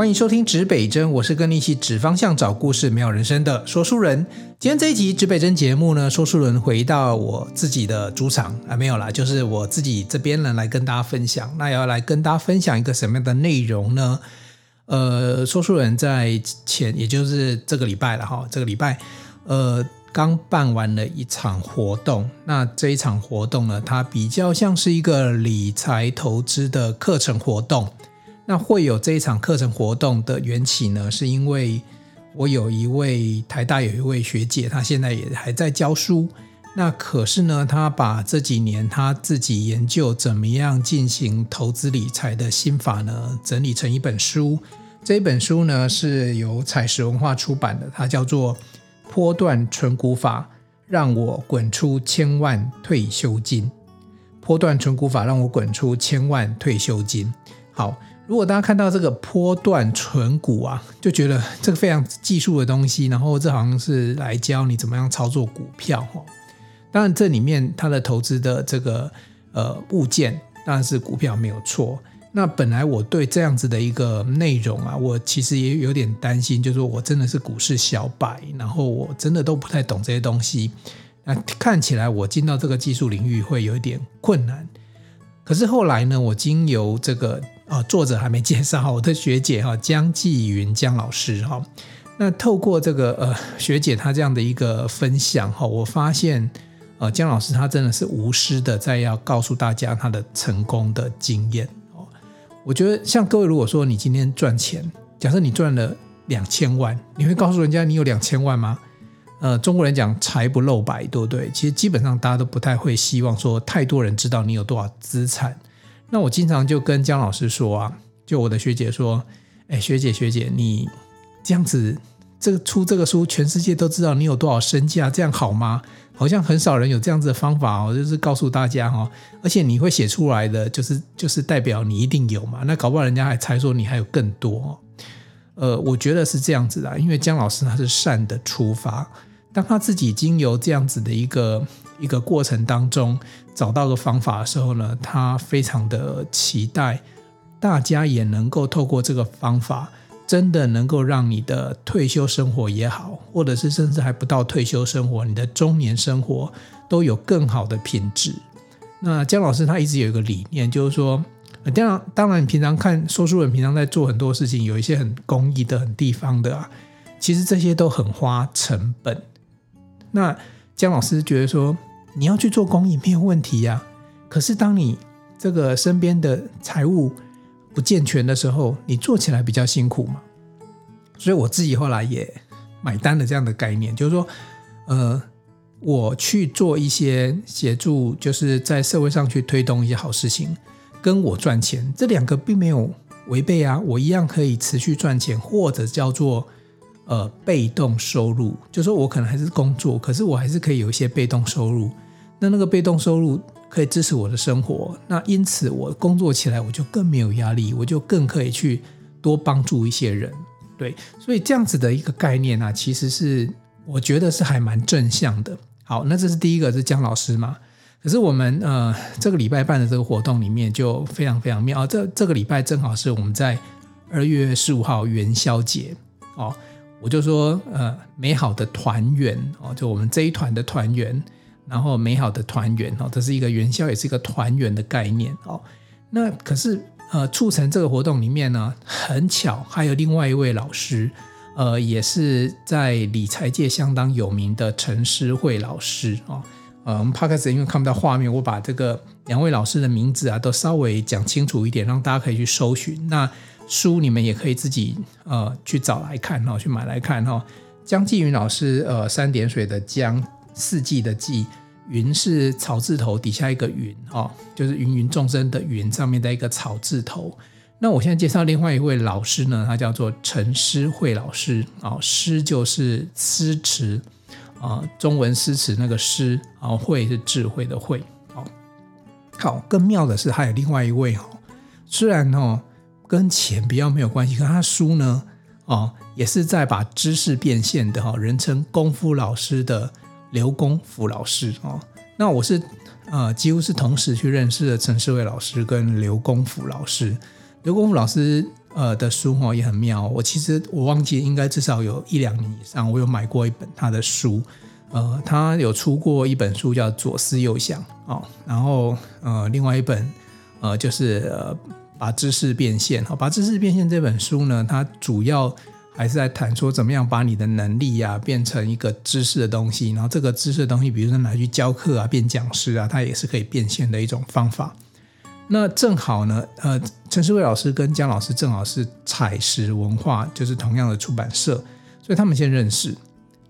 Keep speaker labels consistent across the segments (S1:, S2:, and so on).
S1: 欢迎收听指北针，我是跟你一起指方向、找故事、美好人生的说书人。今天这一集指北针节目呢，说书人回到我自己的主场啊，没有啦，就是我自己这边呢来跟大家分享。那要来跟大家分享一个什么样的内容呢？呃，说书人在前，也就是这个礼拜了哈，这个礼拜呃刚办完了一场活动。那这一场活动呢，它比较像是一个理财投资的课程活动。那会有这一场课程活动的缘起呢，是因为我有一位台大有一位学姐，她现在也还在教书。那可是呢，她把这几年她自己研究怎么样进行投资理财的心法呢，整理成一本书。这本书呢是由采石文化出版的，它叫做《波段存股法》，让我滚出千万退休金。波段存股法让我滚出千万退休金。好。如果大家看到这个波段存股啊，就觉得这个非常技术的东西，然后这好像是来教你怎么样操作股票哈。当然，这里面它的投资的这个呃物件当然是股票没有错。那本来我对这样子的一个内容啊，我其实也有点担心，就是说我真的是股市小白，然后我真的都不太懂这些东西。那看起来我进到这个技术领域会有一点困难。可是后来呢，我经由这个。啊，作者还没介绍我的学姐哈，江继云江老师哈。那透过这个呃学姐她这样的一个分享哈，我发现呃江老师他真的是无私的在要告诉大家他的成功的经验哦。我觉得像各位如果说你今天赚钱，假设你赚了两千万，你会告诉人家你有两千万吗？呃，中国人讲财不露白，对不对？其实基本上大家都不太会希望说太多人知道你有多少资产。那我经常就跟江老师说啊，就我的学姐说，哎，学姐学姐，你这样子，这个出这个书，全世界都知道你有多少身价，这样好吗？好像很少人有这样子的方法哦，就是告诉大家哦，而且你会写出来的，就是就是代表你一定有嘛，那搞不好人家还猜说你还有更多。呃，我觉得是这样子的，因为江老师他是善的出发，当他自己经由这样子的一个。一个过程当中找到个方法的时候呢，他非常的期待大家也能够透过这个方法，真的能够让你的退休生活也好，或者是甚至还不到退休生活，你的中年生活都有更好的品质。那江老师他一直有一个理念，就是说，当然当然，你平常看说书人平常在做很多事情，有一些很公益的、很地方的啊，其实这些都很花成本。那江老师觉得说。你要去做公益没有问题呀，可是当你这个身边的财务不健全的时候，你做起来比较辛苦嘛。所以我自己后来也买单了这样的概念，就是说，呃，我去做一些协助，就是在社会上去推动一些好事情，跟我赚钱这两个并没有违背啊，我一样可以持续赚钱，或者叫做。呃，被动收入，就说我可能还是工作，可是我还是可以有一些被动收入。那那个被动收入可以支持我的生活。那因此我工作起来我就更没有压力，我就更可以去多帮助一些人。对，所以这样子的一个概念呢、啊，其实是我觉得是还蛮正向的。好，那这是第一个是江老师嘛。可是我们呃这个礼拜办的这个活动里面就非常非常妙。这这个礼拜正好是我们在二月十五号元宵节哦。我就说，呃，美好的团圆哦，就我们这一团的团圆，然后美好的团圆哦，这是一个元宵，也是一个团圆的概念哦。那可是，呃，促成这个活动里面呢，很巧，还有另外一位老师，呃，也是在理财界相当有名的陈诗慧老师哦。呃，我们 p o d c 因为看不到画面，我把这个两位老师的名字啊，都稍微讲清楚一点，让大家可以去搜寻。那书你们也可以自己呃去找来看哈，去买来看哈。江继云老师呃三点水的江，四季的季，云是草字头底下一个云哦，就是芸芸众生的芸上面的一个草字头。那我现在介绍另外一位老师呢，他叫做陈诗慧老师啊，诗就是诗词啊，中文诗词那个诗啊，慧是智慧的慧。好，更妙的是还有另外一位哈，虽然哦。跟钱比较没有关系，可他书呢，哦，也是在把知识变现的哈，人称功夫老师的刘功夫老师哦。那我是呃，几乎是同时去认识的陈世伟老师跟刘功夫老师。刘功夫老师呃的书哦也很妙。我其实我忘记应该至少有一两年以上，我有买过一本他的书。呃，他有出过一本书叫《左思右想》哦，然后呃，另外一本呃就是呃把知识变现。好，把知识变现这本书呢，它主要还是在谈说怎么样把你的能力呀、啊、变成一个知识的东西，然后这个知识的东西，比如说拿去教课啊、变讲师啊，它也是可以变现的一种方法。那正好呢，呃，陈诗慧老师跟江老师正好是采石文化，就是同样的出版社，所以他们先认识。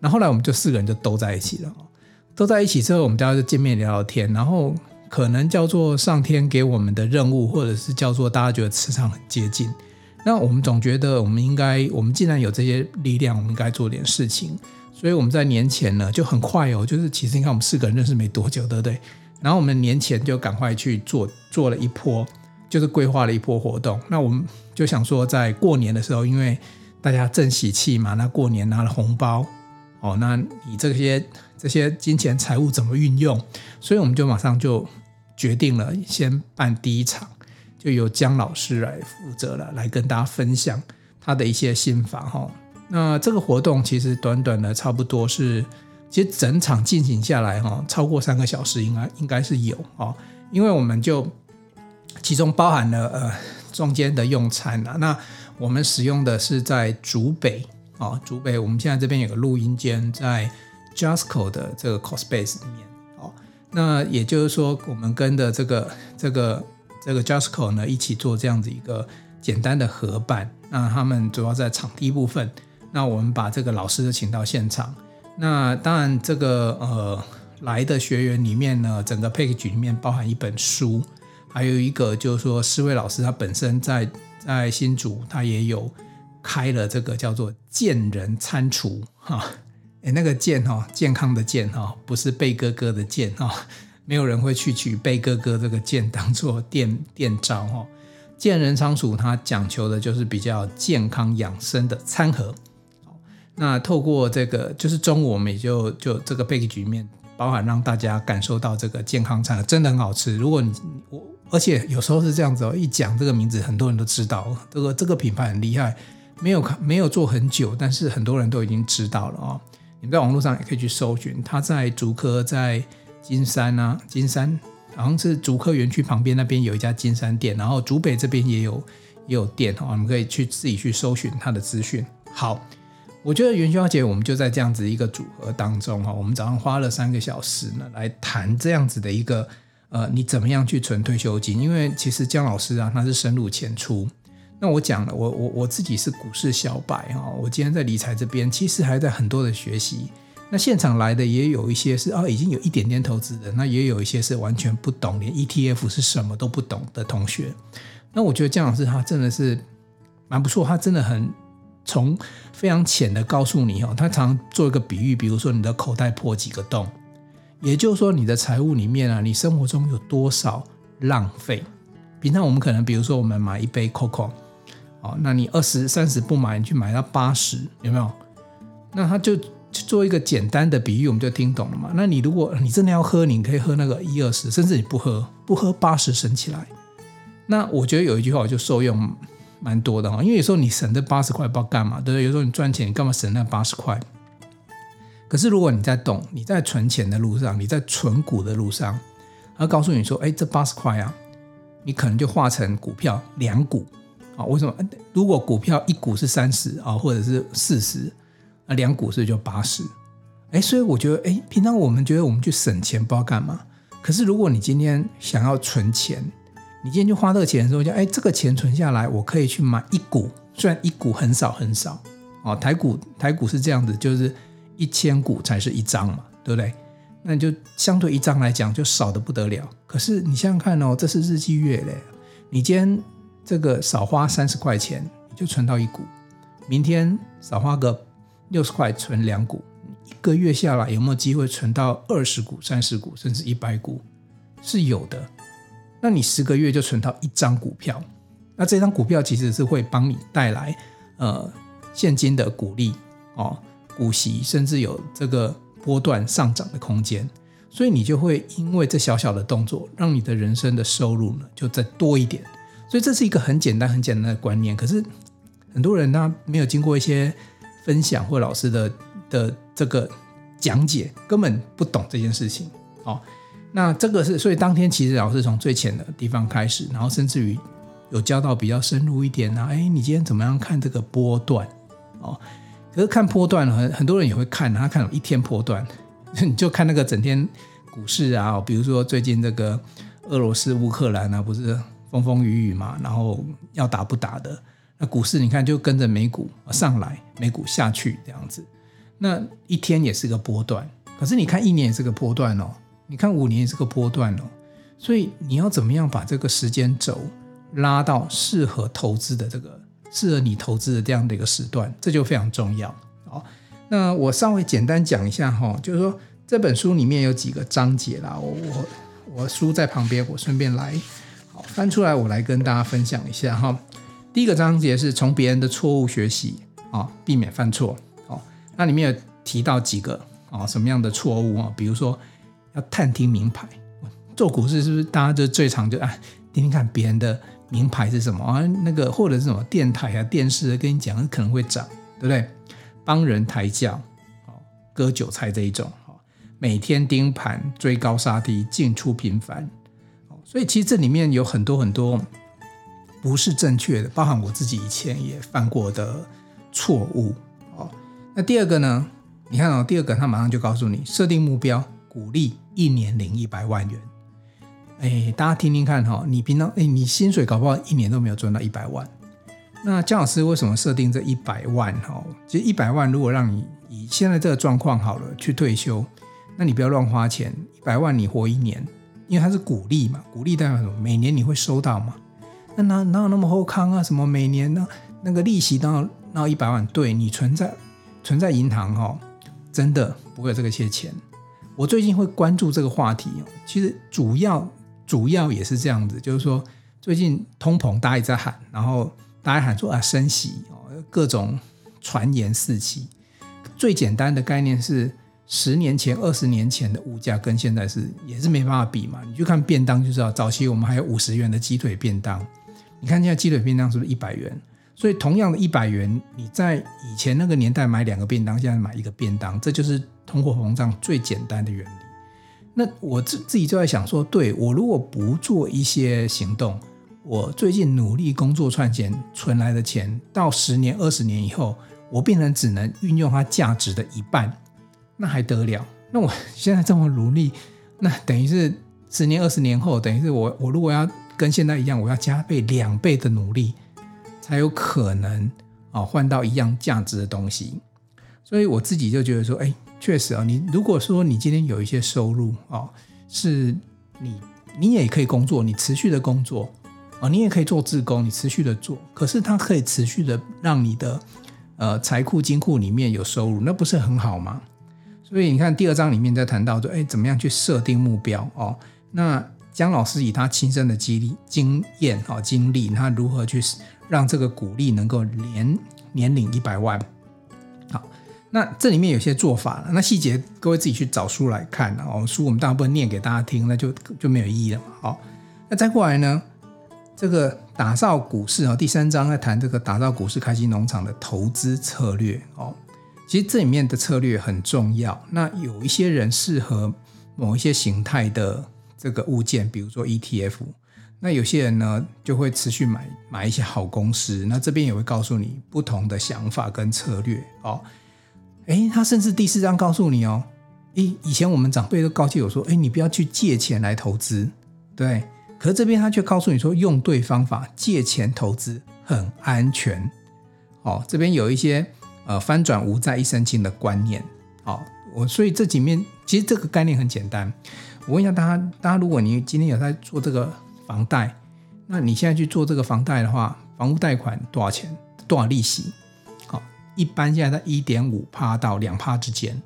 S1: 那后来我们就四个人就都在一起了，都在一起之后，我们大家就见面聊聊天，然后可能叫做上天给我们的任务，或者是叫做大家觉得磁场很接近。那我们总觉得我们应该，我们既然有这些力量，我们应该做点事情。所以我们在年前呢就很快哦，就是其实你看我们四个人认识没多久，对不对？然后我们年前就赶快去做做了一波，就是规划了一波活动。那我们就想说，在过年的时候，因为大家正喜气嘛，那过年拿了红包。哦，那你这些这些金钱财物怎么运用？所以我们就马上就决定了，先办第一场，就由江老师来负责了，来跟大家分享他的一些心法哈。那这个活动其实短短的差不多是，其实整场进行下来哈，超过三个小时应该应该是有哦，因为我们就其中包含了呃中间的用餐啊，那我们使用的是在竹北。哦，竹北，我们现在这边有个录音间在 Justco 的这个 Cospace 里面。那也就是说，我们跟的这个这个这个 Justco 呢一起做这样子一个简单的合办。那他们主要在场地部分，那我们把这个老师请到现场。那当然，这个呃来的学员里面呢，整个 package 里面包含一本书，还有一个就是说，四位老师他本身在在新竹，他也有。开了这个叫做见人餐厨哈，诶那个健哈健康的健哈，不是贝哥哥的健哈，没有人会去取贝哥哥这个健当做店店招哈。健人仓鼠它讲求的就是比较健康养生的餐盒。那透过这个就是中午我们也就就这个 package 里面包含让大家感受到这个健康餐真的很好吃。如果你我而且有时候是这样子哦，一讲这个名字很多人都知道这个这个品牌很厉害。没有看，没有做很久，但是很多人都已经知道了哦。你们在网络上也可以去搜寻，他在竹科，在金山啊，金山好像是竹科园区旁边那边有一家金山店，然后竹北这边也有也有店哦，你们可以去自己去搜寻他的资讯。好，我觉得元宵节我们就在这样子一个组合当中哈，我们早上花了三个小时呢来谈这样子的一个呃，你怎么样去存退休金？因为其实江老师啊，他是深入浅出。那我讲了，我我我自己是股市小白哈，我今天在理财这边其实还在很多的学习。那现场来的也有一些是啊，已经有一点点投资的，那也有一些是完全不懂，连 ETF 是什么都不懂的同学。那我觉得江老师他真的是蛮不错，他真的很从非常浅的告诉你哦，他常做一个比喻，比如说你的口袋破几个洞，也就是说你的财务里面啊，你生活中有多少浪费？平常我们可能比如说我们买一杯 Coco。哦，那你二十三十不买，你去买到八十，有没有？那他就做一个简单的比喻，我们就听懂了嘛。那你如果你真的要喝，你可以喝那个一二十，甚至你不喝，不喝八十省起来。那我觉得有一句话我就受用蛮多的哈，因为有时候你省这八十块不知道干嘛，对不对？有时候你赚钱，你干嘛省那八十块？可是如果你在动，你在存钱的路上，你在存股的路上，他告诉你说，哎，这八十块啊，你可能就化成股票两股。啊，为什么？如果股票一股是三十啊，或者是四十，那两股是就八十。哎，所以我觉得，哎，平常我们觉得我们去省钱不知道干嘛。可是如果你今天想要存钱，你今天就花这个钱的时候，就哎，这个钱存下来，我可以去买一股，虽然一股很少很少。哦，台股台股是这样子，就是一千股才是一张嘛，对不对？那就相对一张来讲就少得不得了。可是你想想看哦，这是日积月累，你今天。这个少花三十块钱，你就存到一股；明天少花个六十块存两股，一个月下来有没有机会存到二十股、三十股，甚至一百股？是有的。那你十个月就存到一张股票，那这张股票其实是会帮你带来呃现金的股利哦，股息，甚至有这个波段上涨的空间。所以你就会因为这小小的动作，让你的人生的收入呢就再多一点。所以这是一个很简单、很简单的观念。可是很多人他没有经过一些分享或老师的的这个讲解，根本不懂这件事情。哦，那这个是所以当天其实老师从最浅的地方开始，然后甚至于有教到比较深入一点啊。哎，你今天怎么样看这个波段？哦。可是看波段很很多人也会看，他看一天波段，你就看那个整天股市啊，比如说最近这个俄罗斯乌克兰啊，不是风风雨雨嘛，然后要打不打的，那股市你看就跟着美股上来，美股下去这样子，那一天也是个波段，可是你看一年也是个波段哦，你看五年也是个波段哦，所以你要怎么样把这个时间轴拉到适合投资的这个。适合你投资的这样的一个时段，这就非常重要。好，那我稍微简单讲一下哈，就是说这本书里面有几个章节啦，我我我书在旁边，我顺便来翻出来，我来跟大家分享一下哈。第一个章节是从别人的错误学习啊，避免犯错。哦，那里面有提到几个啊，什么样的错误啊？比如说要探听名牌，做股市是不是大家就最常就啊，听听看别人的。名牌是什么啊？那个或者是什么电台啊、电视，跟你讲可能会涨，对不对？帮人抬轿，割韭菜这一种，每天盯盘、追高杀低、进出频繁，所以其实这里面有很多很多不是正确的，包含我自己以前也犯过的错误。哦，那第二个呢？你看哦，第二个他马上就告诉你，设定目标，鼓励一年领一百万元。哎，大家听听看哈，你平常哎，你薪水搞不好一年都没有赚到一百万。那江老师为什么设定这一百万哈？其实一百万如果让你以现在这个状况好了去退休，那你不要乱花钱，一百万你活一年，因为它是股利嘛，股利代表什么？每年你会收到嘛？那哪哪有那么厚康啊？什么每年呢？那个利息到到一百万，对你存在存在银行哈，真的不会有这个些钱。我最近会关注这个话题哦，其实主要。主要也是这样子，就是说最近通膨大家也在喊，然后大家喊说啊升息哦，各种传言四起。最简单的概念是，十年前、二十年前的物价跟现在是也是没办法比嘛。你就看便当就知道，早期我们还有五十元的鸡腿便当，你看现在鸡腿便当是不是一百元？所以同样的一百元，你在以前那个年代买两个便当，现在买一个便当，这就是通货膨胀最简单的原理。那我自自己就在想说，对，我如果不做一些行动，我最近努力工作赚钱存来的钱，到十年、二十年以后，我变成只能运用它价值的一半，那还得了？那我现在这么努力，那等于是十年、二十年后，等于是我我如果要跟现在一样，我要加倍两倍的努力，才有可能啊换到一样价值的东西。所以我自己就觉得说，哎。确实啊，你如果说你今天有一些收入啊，是你你也可以工作，你持续的工作啊，你也可以做自工，你持续的做，可是它可以持续的让你的呃财库金库里面有收入，那不是很好吗？所以你看第二章里面在谈到说，哎，怎么样去设定目标哦？那江老师以他亲身的经历、经验啊、经历，他如何去让这个股利能够年年领一百万？好那这里面有些做法了，那细节各位自己去找书来看哦。书我们大部分念给大家听，那就就没有意义了嘛。好，那再过来呢，这个打造股市啊，第三章在谈这个打造股市开心农场的投资策略哦。其实这里面的策略很重要。那有一些人适合某一些形态的这个物件，比如说 ETF。那有些人呢就会持续买买一些好公司。那这边也会告诉你不同的想法跟策略哦。诶，他甚至第四章告诉你哦，诶，以前我们长辈都告诫我说，诶，你不要去借钱来投资，对。可是这边他却告诉你说，用对方法借钱投资很安全。哦，这边有一些呃翻转无债一身轻的观念。好，我所以这几面其实这个概念很简单。我问一下大家，大家如果你今天有在做这个房贷，那你现在去做这个房贷的话，房屋贷款多少钱？多少利息？好一般现在在一点五趴到两趴之间，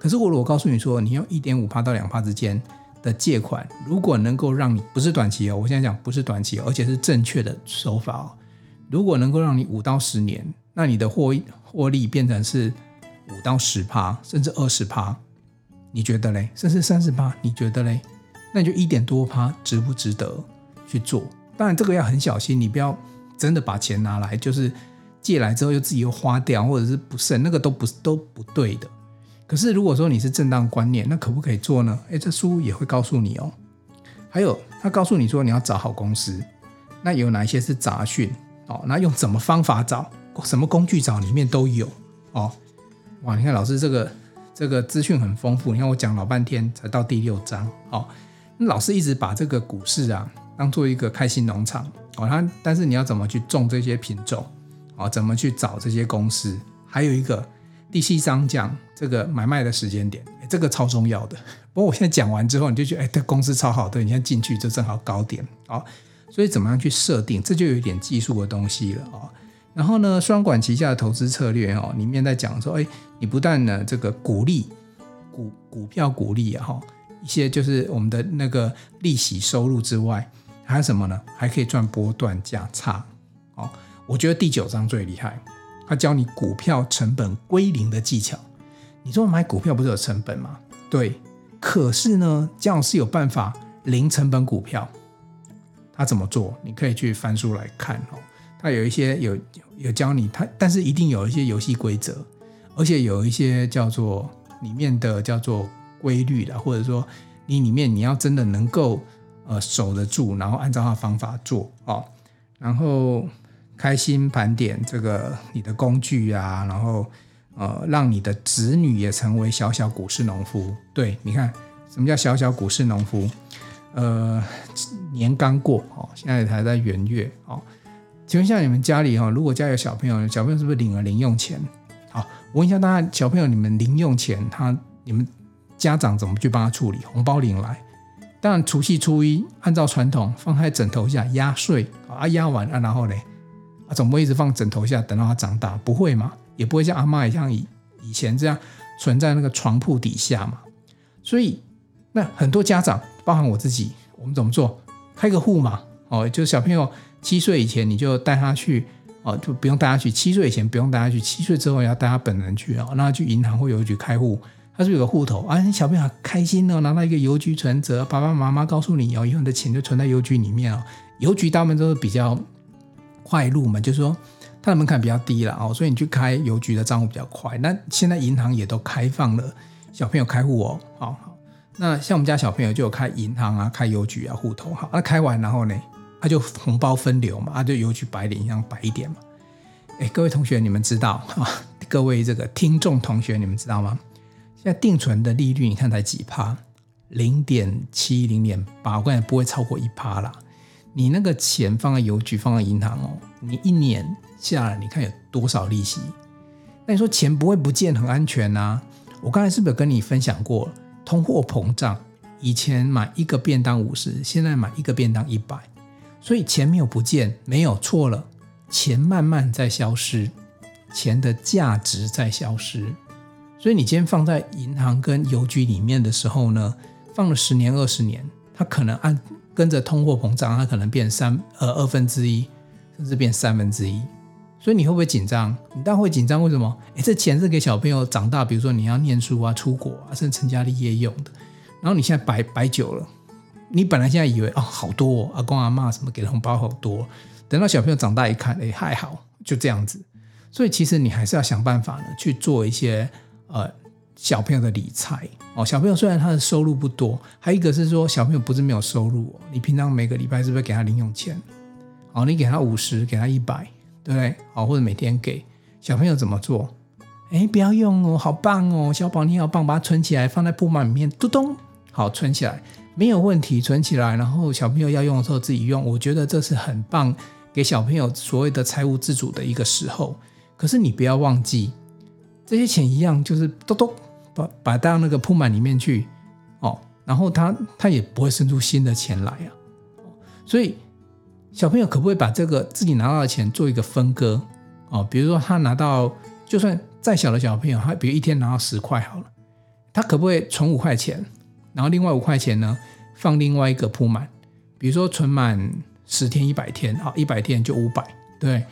S1: 可是我如果告诉你说，你用一点五趴到两趴之间的借款，如果能够让你不是短期哦，我现在讲不是短期，而且是正确的手法哦，如果能够让你五到十年，那你的获获利变成是五到十趴，甚至二十趴，你觉得嘞？甚至三十趴，你觉得嘞？那你就一点多趴值不值得去做？当然这个要很小心，你不要真的把钱拿来，就是借来之后又自己又花掉，或者是不慎，那个都不都不对的。可是如果说你是正当观念，那可不可以做呢？诶，这书也会告诉你哦。还有，他告诉你说你要找好公司，那有哪一些是杂讯哦？那用什么方法找？什么工具找？里面都有哦。哇，你看老师这个这个资讯很丰富。你看我讲老半天才到第六章哦。那老师一直把这个股市啊当做一个开心农场哦。他但是你要怎么去种这些品种哦？怎么去找这些公司？还有一个第七章讲这个买卖的时间点，这个超重要的。不过我现在讲完之后，你就觉得哎，这公司超好，对，你现在进去就正好高点哦。所以怎么样去设定？这就有一点技术的东西了哦。然后呢，双管齐下的投资策略哦，里面在讲说，哎，你不但呢这个股利股股票股利啊哈，一些就是我们的那个利息收入之外，还有什么呢？还可以赚波段价差哦。我觉得第九章最厉害，他教你股票成本归零的技巧。你说买股票不是有成本吗？对。可是呢，姜老师有办法零成本股票，他怎么做？你可以去翻书来看哦。他有一些有有教你，他但是一定有一些游戏规则，而且有一些叫做里面的叫做规律的，或者说你里面你要真的能够呃守得住，然后按照他的方法做哦，然后开心盘点这个你的工具啊，然后。呃，让你的子女也成为小小股市农夫。对，你看什么叫小小股市农夫？呃，年刚过哦，现在还在元月哦。请问一下，你们家里哈，如果家有小朋友，小朋友是不是领了零用钱？好，我问一下大家，小朋友你们零用钱，他你们家长怎么去帮他处理？红包领来，当然除夕初一按照传统放在枕头下压岁啊，压完啊，然后呢，啊，总不会一直放枕头下等到他长大？不会吗？也不会像阿嬷一样以以前这样存在那个床铺底下嘛，所以那很多家长，包含我自己，我们怎么做？开个户嘛，哦，就是小朋友七岁以前你就带他去，哦，就不用带他去。七岁以前不用带他去，七岁之后要带他本人去哦，让他去银行或邮局开户，他是有个户头啊？小朋友开心哦，拿到一个邮局存折，爸爸妈妈告诉你哦，以后你的钱就存在邮局里面哦。邮局大部分都是比较快路嘛，就是说。它的门槛比较低了哦，所以你去开邮局的账户比较快。那现在银行也都开放了小朋友开户哦，好好。那像我们家小朋友就有开银行啊、开邮局啊户头，好，那开完然后呢，他就红包分流嘛，他就邮局白领一样白一点嘛。哎，各位同学，你们知道啊？各位这个听众同学，你们知道吗？现在定存的利率你看才几趴？零点七、零点八，我感觉不会超过一趴啦。你那个钱放在邮局、放在银行哦，你一年。下来，你看有多少利息？那你说钱不会不见，很安全呐？我刚才是不是有跟你分享过，通货膨胀，以前买一个便当五十，现在买一个便当一百，所以钱没有不见，没有错了，钱慢慢在消失，钱的价值在消失。所以你今天放在银行跟邮局里面的时候呢，放了十年、二十年，它可能按跟着通货膨胀，它可能变三呃二分之一，甚至变三分之一。所以你会不会紧张？你当然会紧张。为什么？诶，这钱是给小朋友长大，比如说你要念书啊、出国啊，甚至成家立业用的。然后你现在摆摆久了，你本来现在以为哦，好多，阿公阿妈什么给的红包好多，等到小朋友长大一看，诶，还好，就这样子。所以其实你还是要想办法呢，去做一些呃小朋友的理财哦。小朋友虽然他的收入不多，还有一个是说小朋友不是没有收入，你平常每个礼拜是不是给他零用钱？哦，你给他五十，给他一百。对不对？好，或者每天给小朋友怎么做？哎，不要用哦，好棒哦，小宝你好棒，把它存起来，放在布满里面，嘟咚，好存起来，没有问题，存起来。然后小朋友要用的时候自己用，我觉得这是很棒，给小朋友所谓的财务自主的一个时候。可是你不要忘记，这些钱一样，就是嘟咚，把把到那个铺满里面去哦，然后他他也不会生出新的钱来啊，所以。小朋友可不可以把这个自己拿到的钱做一个分割哦？比如说他拿到，就算再小的小朋友，他比如一天拿到十块好了，他可不可以存五块钱，然后另外五块钱呢放另外一个铺满？比如说存满十天一百天，好，一百天就五百，对，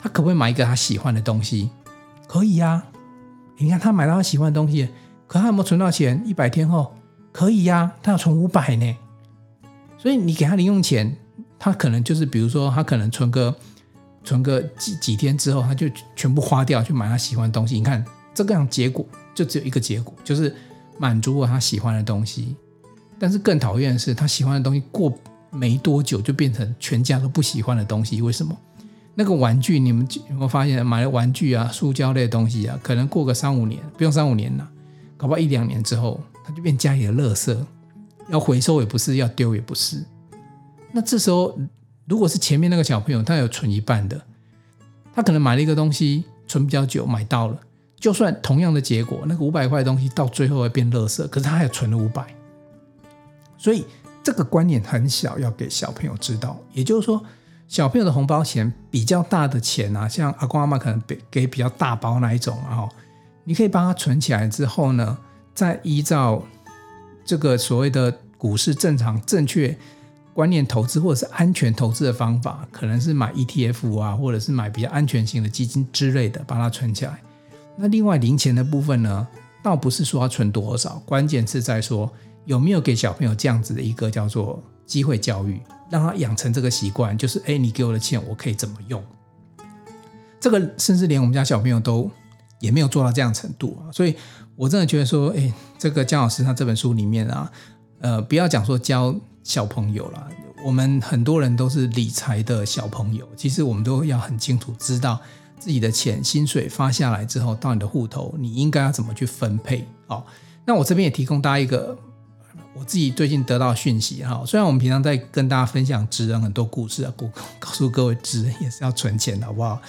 S1: 他可不可以买一个他喜欢的东西？可以呀，你看他买到他喜欢的东西，可他有没有存到钱？一百天后可以呀，他要存五百呢，所以你给他零用钱。他可能就是比如说他可能存个存个几几天之后，他就全部花掉去买他喜欢的东西。你看这个样结果就只有一个结果，就是满足了他喜欢的东西。但是更讨厌的是，他喜欢的东西过没多久就变成全家都不喜欢的东西。为什么？那个玩具你们有没有发现，买了玩具啊、塑胶类的东西啊，可能过个三五年，不用三五年了，搞不好一两年之后，它就变家里的垃圾，要回收也不是，要丢也不是。那这时候，如果是前面那个小朋友，他有存一半的，他可能买了一个东西，存比较久，买到了，就算同样的结果，那个五百块的东西到最后会变垃圾，可是他还存了五百。所以这个观念很小，要给小朋友知道，也就是说。小朋友的红包钱比较大的钱啊，像阿公阿妈可能给给比较大包那一种啊，你可以帮他存起来之后呢，再依照这个所谓的股市正常正确观念投资或者是安全投资的方法，可能是买 ETF 啊，或者是买比较安全型的基金之类的，把它存起来。那另外零钱的部分呢，倒不是说要存多少，关键是在说有没有给小朋友这样子的一个叫做机会教育。让他养成这个习惯，就是哎，你给我的钱，我可以怎么用？这个甚至连我们家小朋友都也没有做到这样程度啊，所以我真的觉得说，哎，这个江老师他这本书里面啊，呃，不要讲说教小朋友了，我们很多人都是理财的小朋友，其实我们都要很清楚知道自己的钱薪水发下来之后到你的户头，你应该要怎么去分配。哦，那我这边也提供大家一个。我自己最近得到讯息哈，虽然我们平常在跟大家分享职人很多故事啊，告告诉各位职人也是要存钱的，好不好？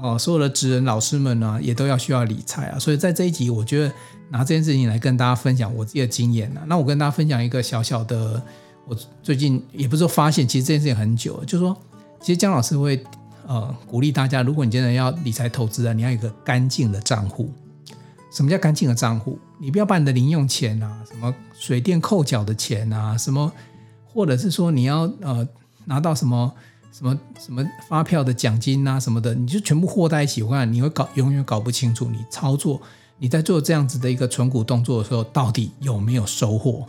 S1: 哦，所有的职人老师们呢，也都要需要理财啊。所以在这一集，我觉得拿这件事情来跟大家分享我自己的经验啊。那我跟大家分享一个小小的，我最近也不是说发现，其实这件事情很久，就是说，其实江老师会呃鼓励大家，如果你真的要理财投资啊，你要有一个干净的账户。什么叫干净的账户？你不要把你的零用钱啊，什么水电扣缴的钱啊，什么，或者是说你要呃拿到什么什么什么发票的奖金啊什么的，你就全部和在一起，我看你会搞永远搞不清楚，你操作你在做这样子的一个存股动作的时候，到底有没有收获？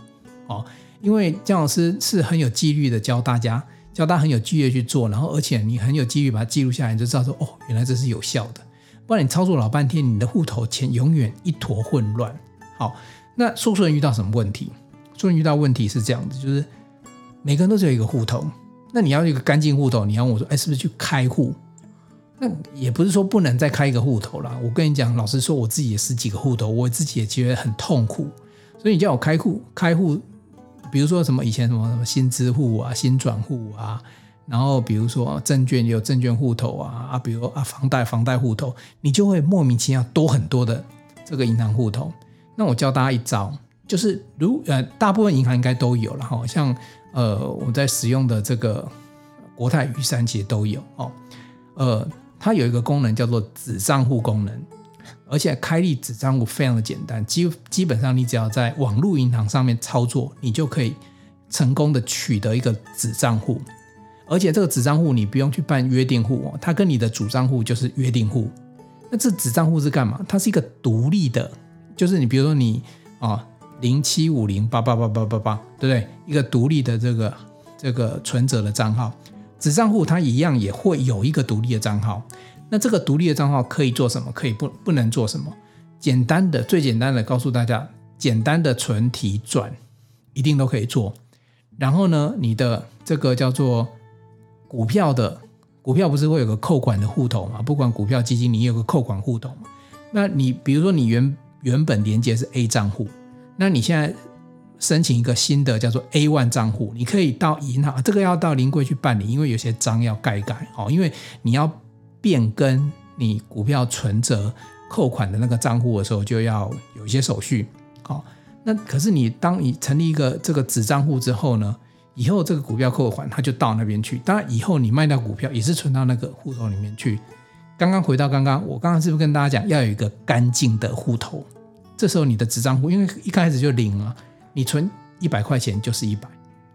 S1: 哦，因为江老师是很有纪律的教大家，教大家很有纪律去做，然后而且你很有纪律把它记录下来，你就知道说哦，原来这是有效的。不然你操作老半天，你的户头钱永远一坨混乱。好，那说书人遇到什么问题？说人遇到问题是这样子，就是每个人都只有一个户头，那你要一个干净户头，你要我说，哎，是不是去开户？那也不是说不能再开一个户头啦。我跟你讲，老实说，我自己也十几个户头，我自己也觉得很痛苦。所以你叫我开户，开户，比如说什么以前什么什么新支户啊、新转户啊。然后比如说证券也有证券户头啊啊，比如啊房贷房贷户头，你就会莫名其妙多很多的这个银行户头。那我教大家一招，就是如呃大部分银行应该都有了哈，像呃我在使用的这个国泰玉山其实都有哦。呃，它有一个功能叫做子账户功能，而且开立子账户非常的简单，基基本上你只要在网络银行上面操作，你就可以成功的取得一个子账户。而且这个子账户你不用去办约定户哦，它跟你的主账户就是约定户。那这子账户是干嘛？它是一个独立的，就是你比如说你啊零七五零八八八八八八，对不对？一个独立的这个这个存折的账号，子账户它一样也会有一个独立的账号。那这个独立的账号可以做什么？可以不不能做什么？简单的最简单的告诉大家，简单的存提转一定都可以做。然后呢，你的这个叫做股票的股票不是会有个扣款的户头吗？不管股票基金，你有个扣款户头。那你比如说你原原本连接是 A 账户，那你现在申请一个新的叫做 A one 账户，你可以到银行，这个要到临柜去办理，因为有些章要盖盖哦，因为你要变更你股票存折扣款的那个账户的时候，就要有一些手续。好，那可是你当你成立一个这个子账户之后呢？以后这个股票扣款，它就到那边去。当然，以后你卖掉股票也是存到那个户头里面去。刚刚回到刚刚，我刚刚是不是跟大家讲要有一个干净的户头？这时候你的子账户，因为一开始就零了，你存一百块钱就是一百，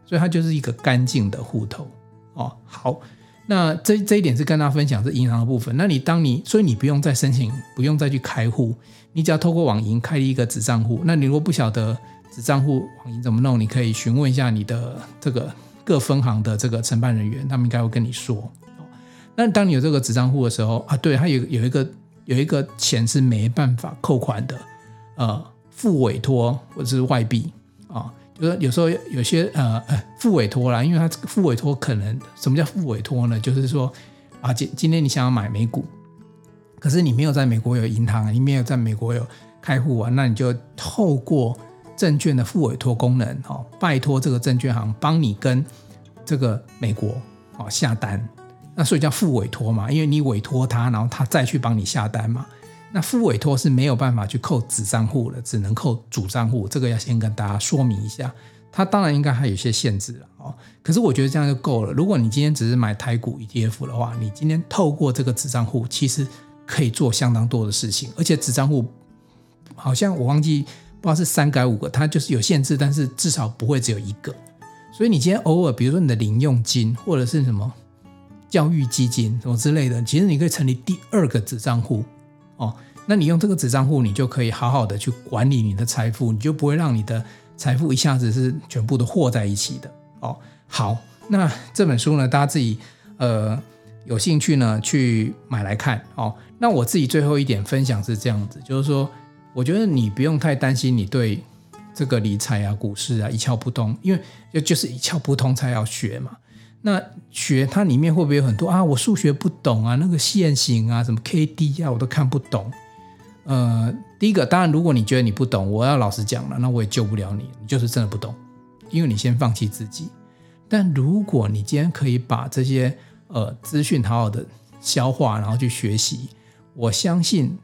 S1: 所以它就是一个干净的户头。哦，好，那这这一点是跟大家分享是银行的部分。那你当你所以你不用再申请，不用再去开户，你只要透过网银开一个子账户。那你如果不晓得，子账户网银怎么弄？你可以询问一下你的这个各分行的这个承办人员，他们应该会跟你说。那当你有这个子账户的时候啊，对，它有有一个有一个钱是没办法扣款的，呃，付委托或者是外币啊，就是有时候有些呃呃复委托啦，因为它复委托可能什么叫副委托呢？就是说啊，今今天你想要买美股，可是你没有在美国有银行，你没有在美国有开户啊，那你就透过证券的副委托功能哦，拜托这个证券行帮你跟这个美国哦下单。那所以叫副委托嘛，因为你委托他，然后他再去帮你下单嘛。那副委托是没有办法去扣子账户的，只能扣主账户。这个要先跟大家说明一下。它当然应该还有些限制了哦。可是我觉得这样就够了。如果你今天只是买台股 ETF 的话，你今天透过这个子账户，其实可以做相当多的事情。而且子账户好像我忘记不知道是三改五个，它就是有限制，但是至少不会只有一个。所以你今天偶尔，比如说你的零用金或者是什么。教育基金什么之类的，其实你可以成立第二个子账户哦。那你用这个子账户，你就可以好好的去管理你的财富，你就不会让你的财富一下子是全部都和在一起的哦。好，那这本书呢，大家自己呃有兴趣呢去买来看哦。那我自己最后一点分享是这样子，就是说，我觉得你不用太担心你对这个理财啊、股市啊一窍不通，因为就就是一窍不通才要学嘛。那学它里面会不会有很多啊？我数学不懂啊，那个线型啊，什么 K D 啊，我都看不懂。呃，第一个，当然，如果你觉得你不懂，我要老实讲了，那我也救不了你，你就是真的不懂，因为你先放弃自己。但如果你今天可以把这些呃资讯好好的消化，然后去学习，我相信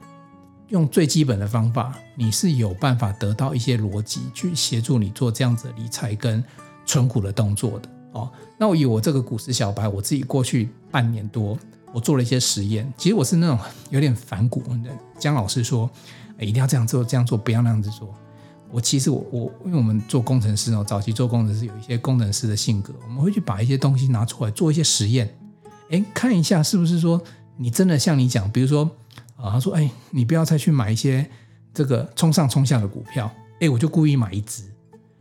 S1: 用最基本的方法，你是有办法得到一些逻辑去协助你做这样子理财跟存股的动作的。哦，那我以我这个股市小白，我自己过去半年多，我做了一些实验。其实我是那种有点反骨的。姜老师说，哎，一定要这样做，这样做，不要那样子做。我其实我我，因为我们做工程师哦，早期做工程师有一些工程师的性格，我们会去把一些东西拿出来做一些实验，哎，看一下是不是说你真的像你讲，比如说啊，他说，哎，你不要再去买一些这个冲上冲下的股票，哎，我就故意买一只，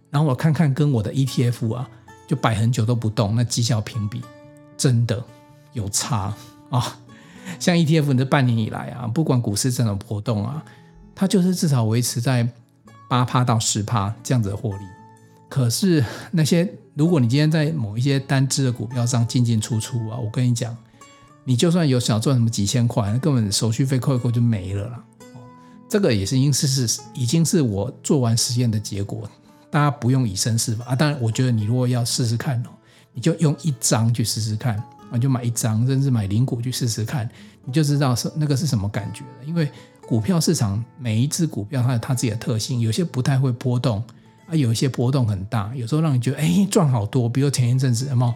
S1: 然后我看看跟我的 ETF 啊。就摆很久都不动，那绩效评比真的有差啊、像 ETF 这半年以来啊，不管股市怎么波动啊，它就是至少维持在八趴到十趴这样子的获利。可是那些如果你今天在某一些单只的股票上进进出出啊，我跟你讲，你就算有想赚什么几千块，那根本手续费扣一扣就没了啦。这个也是因是是已经是我做完实验的结果。大家不用以身试法啊！当然，我觉得你如果要试试看哦，你就用一张去试试看啊，就买一张，甚至买零股去试试看，你就知道是那个是什么感觉了。因为股票市场每一只股票它有它自己的特性，有些不太会波动啊，有一些波动很大，有时候让你觉得哎赚好多。比如前一阵子什么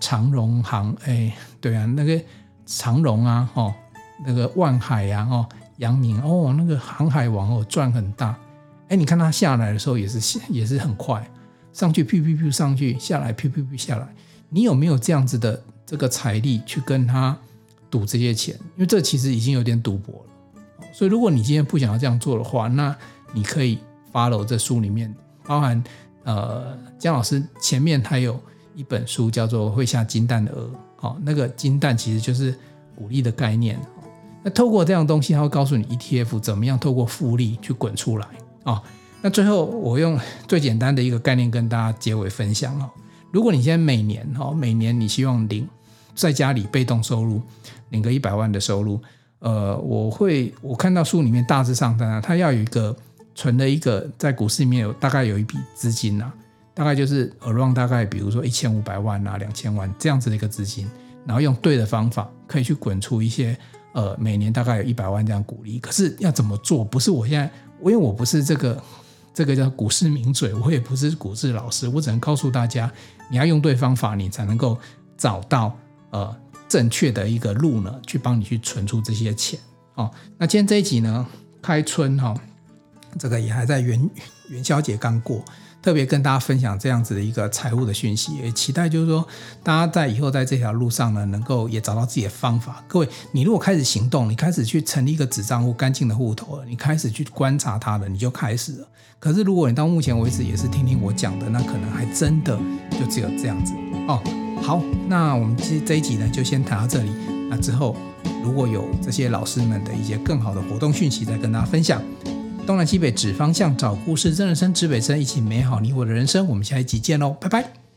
S1: 长荣航哎，对啊，那个长荣啊，哦，那个万海啊，哦，阳明哦，那个航海王哦赚很大。哎，你看它下来的时候也是也是很快，上去，噗噗噗上去，下来，噗噗噗下来。你有没有这样子的这个财力去跟他赌这些钱？因为这其实已经有点赌博了。所以如果你今天不想要这样做的话，那你可以 follow 这书里面包含呃姜老师前面还有一本书叫做《会下金蛋的鹅》。好，那个金蛋其实就是股利的概念。那透过这样东西，它会告诉你 ETF 怎么样透过复利去滚出来。哦，那最后我用最简单的一个概念跟大家结尾分享哦。如果你现在每年哦，每年你希望领在家里被动收入领个一百万的收入，呃，我会我看到书里面大致上当然它要有一个存的一个在股市里面有大概有一笔资金呐，大概就是 around 大概比如说一千五百万啊两千万这样子的一个资金，然后用对的方法可以去滚出一些呃每年大概有一百万这样股利。可是要怎么做？不是我现在。因为我不是这个这个叫股市名嘴，我也不是股市老师，我只能告诉大家，你要用对方法，你才能够找到呃正确的一个路呢，去帮你去存出这些钱哦。那今天这一集呢，开春哈、哦，这个也还在元元宵节刚过，特别跟大家分享这样子的一个财务的讯息，也期待就是说大家在以后在这条路上呢，能够也找到自己的方法。各位，你如果开始行动，你开始去成立一个子账户、干净的户头了，你开始去观察它了，你就开始了。可是如果你到目前为止也是听听我讲的，那可能还真的就只有这样子哦。好，那我们这这一集呢就先谈到这里，那之后如果有这些老师们的一些更好的活动讯息，再跟大家分享。东南西北指方向，找故事，真人生指北针，一起美好你我的人生。我们下一集见喽，拜拜。